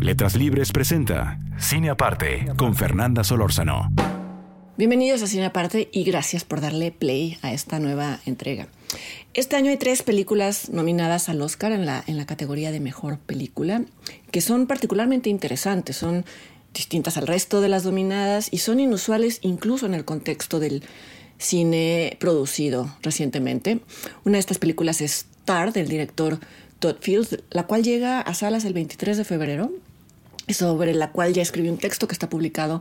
Letras Libres presenta Cine Aparte con Fernanda Solórzano. Bienvenidos a Cine Aparte y gracias por darle play a esta nueva entrega. Este año hay tres películas nominadas al Oscar en la, en la categoría de Mejor Película, que son particularmente interesantes, son distintas al resto de las nominadas y son inusuales incluso en el contexto del cine producido recientemente. Una de estas películas es Tar, del director Todd Fields, la cual llega a salas el 23 de febrero, sobre la cual ya escribí un texto que está publicado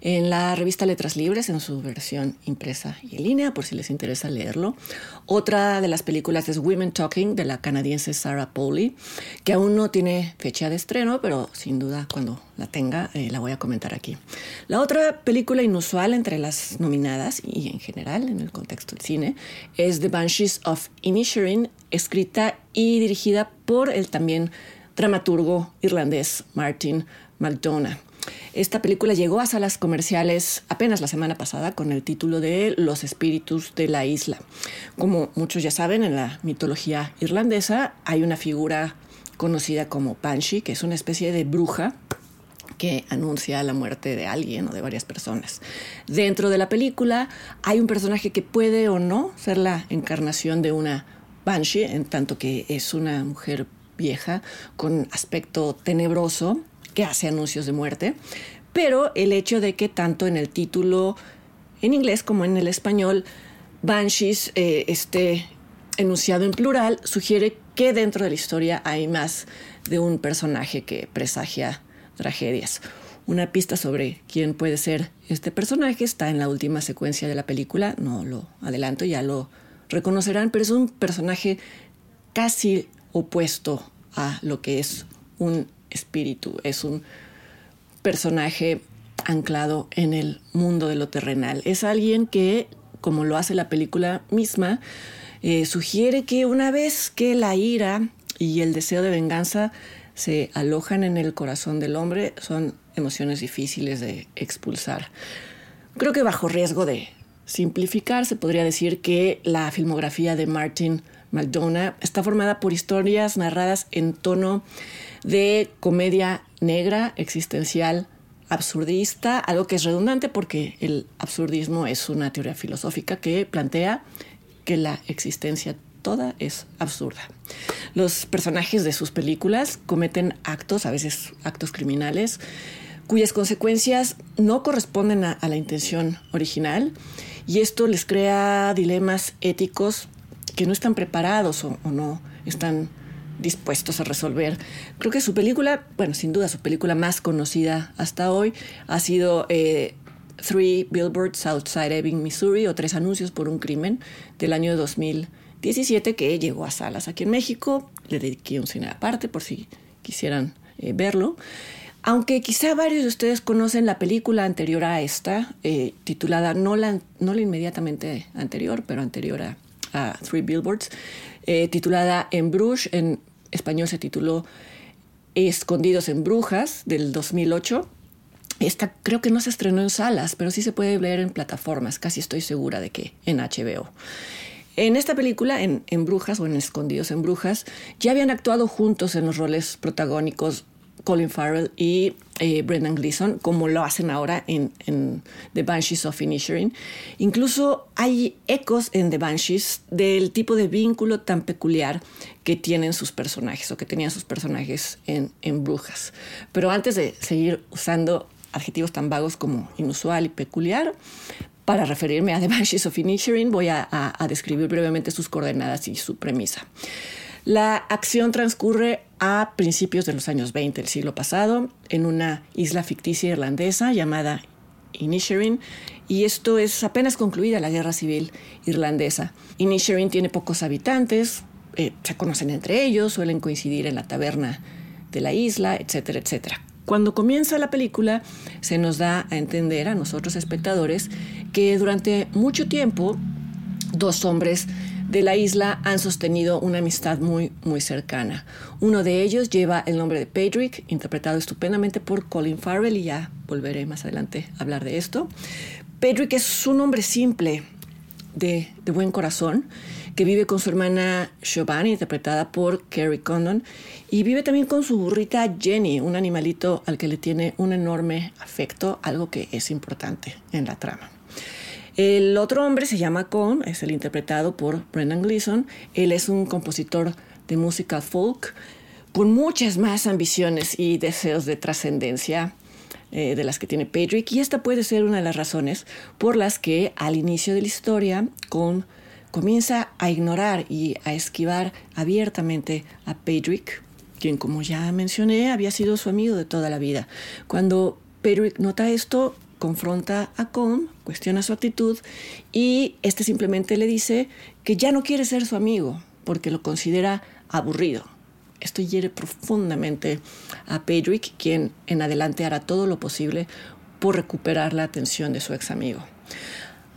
en la revista Letras Libres en su versión impresa y en línea, por si les interesa leerlo. Otra de las películas es Women Talking de la canadiense Sarah Polley, que aún no tiene fecha de estreno, pero sin duda cuando la tenga eh, la voy a comentar aquí. La otra película inusual entre las nominadas y en general en el contexto del cine es The Banshees of Inisherin, escrita y dirigida por el también dramaturgo irlandés Martin McDonagh. Esta película llegó a salas comerciales apenas la semana pasada con el título de Los espíritus de la isla. Como muchos ya saben, en la mitología irlandesa hay una figura conocida como Banshee, que es una especie de bruja que anuncia la muerte de alguien o de varias personas. Dentro de la película hay un personaje que puede o no ser la encarnación de una Banshee, en tanto que es una mujer vieja con aspecto tenebroso que hace anuncios de muerte, pero el hecho de que tanto en el título en inglés como en el español Banshees eh, esté enunciado en plural sugiere que dentro de la historia hay más de un personaje que presagia tragedias. Una pista sobre quién puede ser este personaje está en la última secuencia de la película, no lo adelanto, ya lo reconocerán, pero es un personaje casi opuesto a lo que es un espíritu, es un personaje anclado en el mundo de lo terrenal. Es alguien que, como lo hace la película misma, eh, sugiere que una vez que la ira y el deseo de venganza se alojan en el corazón del hombre, son emociones difíciles de expulsar. Creo que bajo riesgo de simplificar, se podría decir que la filmografía de Martin McDonough está formada por historias narradas en tono de comedia negra, existencial, absurdista, algo que es redundante porque el absurdismo es una teoría filosófica que plantea que la existencia toda es absurda. Los personajes de sus películas cometen actos, a veces actos criminales, cuyas consecuencias no corresponden a, la intención original y esto les crea dilemas éticos que no están preparados o no están dispuestos a resolver. Creo que su película, bueno, sin duda su película más conocida hasta hoy ha sido eh, Three Billboards Outside Ebbing, Missouri, o Tres Anuncios por un Crimen, del año 2017, que llegó a salas aquí en México. Le dediqué un cine aparte por si quisieran eh, verlo. Aunque quizá varios de ustedes conocen la película anterior a esta, eh, titulada no la, no la inmediatamente anterior, pero anterior a, a Three Billboards, eh, titulada En Bruges, en español se tituló Escondidos en Brujas, del 2008. Esta creo que no se estrenó en salas, pero sí se puede ver en plataformas, casi estoy segura de que en HBO. En esta película, en, en, Brujas o en Escondidos en Brujas, ya habían actuado juntos en los roles protagónicos Colin Farrell y eh, Brendan Gleeson, como lo hacen ahora en, The Banshees of Inisherin. Incluso hay ecos en The Banshees del tipo de vínculo tan peculiar que tienen sus personajes o que tenían sus personajes en, Brujas. Pero antes de seguir usando adjetivos tan vagos como inusual y peculiar, para referirme a The Banshees of Inisherin, voy a describir brevemente sus coordenadas y su premisa. La acción transcurre a principios de los años 20 del siglo pasado en una isla ficticia irlandesa llamada Inisherin y esto es apenas concluida la guerra civil irlandesa. Inisherin tiene pocos habitantes, eh, se conocen entre ellos, suelen coincidir en la taberna de la isla, etcétera, etcétera. Cuando comienza la película se nos da a entender a nosotros espectadores que durante mucho tiempo dos hombres de la isla han sostenido una amistad muy, muy cercana. Uno de ellos lleva el nombre de Pedrick, interpretado estupendamente por Colin Farrell, y ya volveré más adelante a hablar de esto. Pedrick es un hombre simple, de, de buen corazón, que vive con su hermana Giovanni, interpretada por Carrie Condon, y vive también con su burrita Jenny, un animalito al que le tiene un enorme afecto, algo que es importante en la trama. El otro hombre se llama Con, es el interpretado por Brendan Gleeson. Él es un compositor de música folk con muchas más ambiciones y deseos de trascendencia eh, de las que tiene Pedrick. Y esta puede ser una de las razones por las que al inicio de la historia Con comienza a ignorar y a esquivar abiertamente a Pedrick, quien como ya mencioné había sido su amigo de toda la vida. Cuando Pedrick nota esto, confronta a Com, cuestiona su actitud y este simplemente le dice que ya no quiere ser su amigo porque lo considera aburrido. Esto hiere profundamente a Pedrick, quien en adelante hará todo lo posible por recuperar la atención de su ex amigo.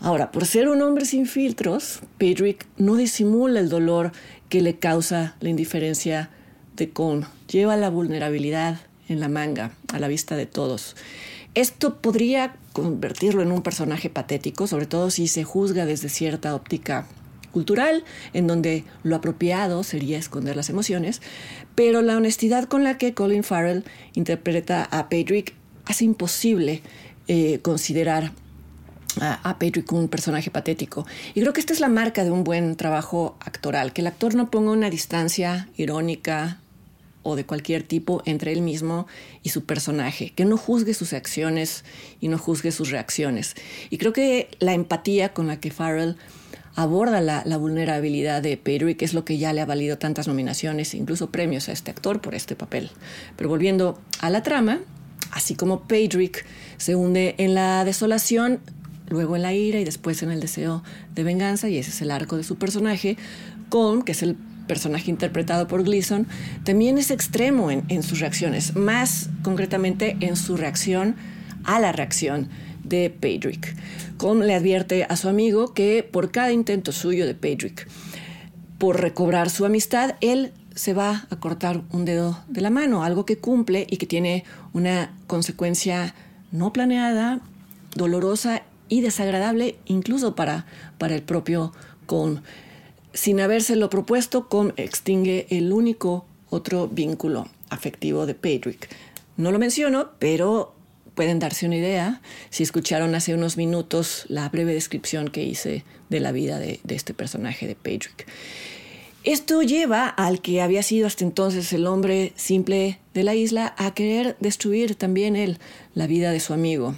Ahora, por ser un hombre sin filtros, Pedrick no disimula el dolor que le causa la indiferencia de Com. Lleva la vulnerabilidad en la manga, a la vista de todos. Esto podría convertirlo en un personaje patético, sobre todo si se juzga desde cierta óptica cultural, en donde lo apropiado sería esconder las emociones, pero la honestidad con la que Colin Farrell interpreta a Patrick hace imposible eh, considerar a, a Patrick un personaje patético. Y creo que esta es la marca de un buen trabajo actoral, que el actor no ponga una distancia irónica, de cualquier tipo entre él mismo y su personaje, que no juzgue sus acciones y no juzgue sus reacciones. Y creo que la empatía con la que Farrell aborda la, vulnerabilidad de Pedrick es lo que ya le ha valido tantas nominaciones, incluso premios a este actor por este papel. Pero volviendo a la trama, así como Pedrick se hunde en la desolación, luego en la ira y después en el deseo de venganza, y ese es el arco de su personaje, con, que es el personaje interpretado por Gleason, también es extremo en, sus reacciones, más concretamente en su reacción a la reacción de Pedrick. Com le advierte a su amigo que por cada intento suyo de Pedrick por recobrar su amistad, él se va a cortar un dedo de la mano, algo que cumple y que tiene una consecuencia no planeada, dolorosa y desagradable incluso para, para el propio Com sin habérselo propuesto, Com extingue el único otro vínculo afectivo de Pedrick. No lo menciono, pero pueden darse una idea si escucharon hace unos minutos la breve descripción que hice de la vida de, este personaje de Pedrick. Esto lleva al que había sido hasta entonces el hombre simple de la isla a querer destruir también él la vida de su amigo.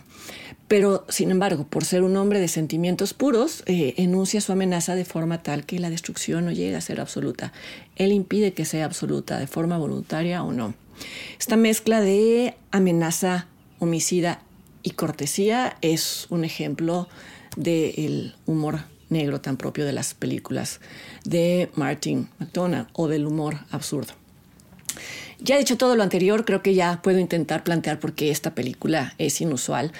Pero, sin embargo, por ser un hombre de sentimientos puros, eh, enuncia su amenaza de forma tal que la destrucción no llega a ser absoluta. Él impide que sea absoluta, de forma voluntaria o no. Esta mezcla de amenaza, homicida y cortesía es un ejemplo del humor negro tan propio de las películas de Martin McDonagh o del humor absurdo. Ya dicho todo lo anterior, creo que ya puedo intentar plantear por qué esta película es inusual.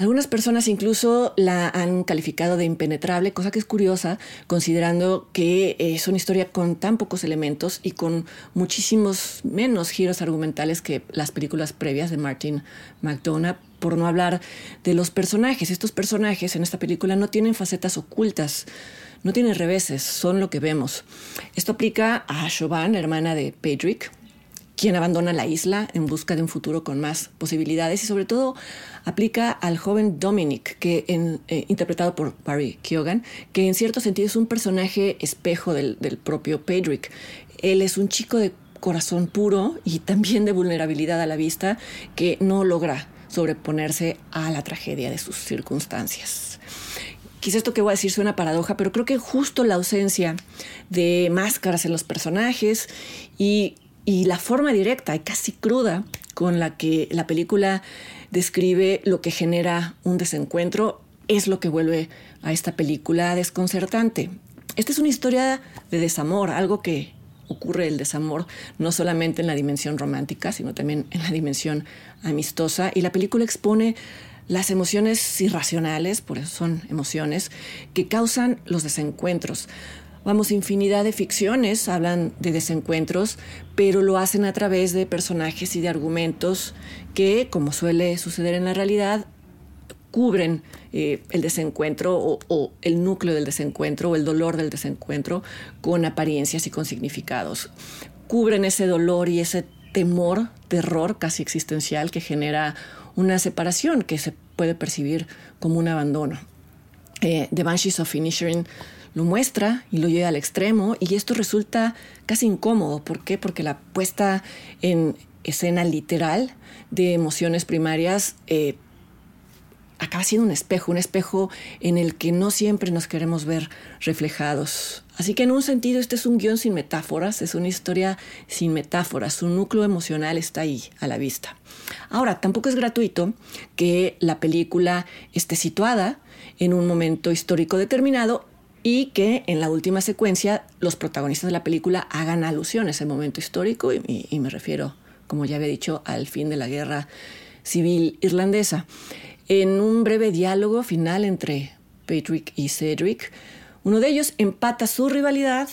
Algunas personas incluso la han calificado de impenetrable, cosa que es curiosa, considerando que es una historia con tan pocos elementos y con muchísimos menos giros argumentales que las películas previas de Martin McDonough, por no hablar de los personajes. Estos personajes en esta película no tienen facetas ocultas, no tienen reveses, son lo que vemos. Esto aplica a Chauvin, hermana de Pedrick, quien abandona la isla en busca de un futuro con más posibilidades y sobre todo aplica al joven Dominic, que eh, interpretado por Barry Keoghan, que en cierto sentido es un personaje espejo del, propio Pedrick. Él es un chico de corazón puro y también de vulnerabilidad a la vista que no logra sobreponerse a la tragedia de sus circunstancias. Quizá esto que voy a decir sea una paradoja, pero creo que justo la ausencia de máscaras en los personajes y y la forma directa y casi cruda con la que la película describe lo que genera un desencuentro es lo que vuelve a esta película desconcertante. Esta es una historia de desamor, algo que ocurre el desamor, no solamente en la dimensión romántica, sino también en la dimensión amistosa. Y la película expone las emociones irracionales, por eso son emociones, que causan los desencuentros. Vamos, infinidad de ficciones hablan de desencuentros, pero lo hacen a través de personajes y de argumentos que, como suele suceder en la realidad, cubren eh, el desencuentro o, el núcleo del desencuentro o el dolor del desencuentro con apariencias y con significados. Cubren ese dolor y ese temor, terror casi existencial que genera una separación que se puede percibir como un abandono. Eh, The Banshees of Inisherin lo muestra y lo lleva al extremo y esto resulta casi incómodo. ¿Por qué? Porque la puesta en escena literal de emociones primarias eh, acaba siendo un espejo, un espejo en el que no siempre nos queremos ver reflejados. Así que en un sentido este es un guion sin metáforas, es una historia sin metáforas, su núcleo emocional está ahí a la vista. Ahora, tampoco es gratuito que la película esté situada en un momento histórico determinado y que en la última secuencia los protagonistas de la película hagan alusión a ese momento histórico y, me refiero, como ya había dicho, al fin de la guerra civil irlandesa. En un breve diálogo final entre Patrick y Cedric, uno de ellos empata su rivalidad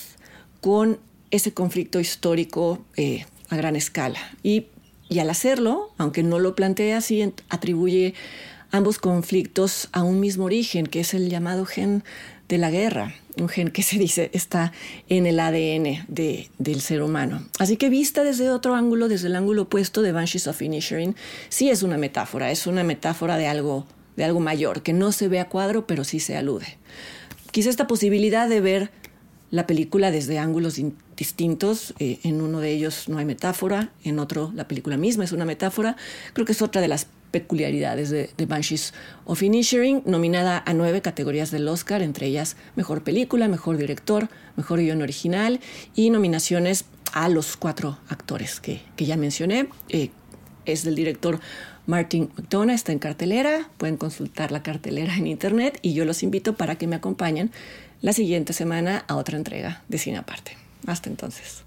con ese conflicto histórico eh, a gran escala. Y, y, al hacerlo, aunque no lo plantea así, atribuye ambos conflictos a un mismo origen, que es el llamado gen de la guerra, un gen que se dice está en el ADN de, del ser humano. Así que vista desde otro ángulo, desde el ángulo opuesto de Banshees of Inisherin, sí es una metáfora, es una metáfora de algo, de algo mayor, que no se ve a cuadro, pero sí se alude. Quizá esta posibilidad de ver la película desde ángulos distintos. Eh, en uno de ellos no hay metáfora, en otro la película misma es una metáfora. Creo que es otra de las peculiaridades de, Banshees of Inisherin, nominada a nueve categorías del Oscar, entre ellas Mejor Película, Mejor Director, Mejor Guión Original y nominaciones a los cuatro actores que, que ya mencioné. Eh, es del director Martin McDonough, está en cartelera, pueden consultar la cartelera en internet y yo los invito para que me acompañen la siguiente semana a otra entrega de Cine Aparte. Hasta entonces.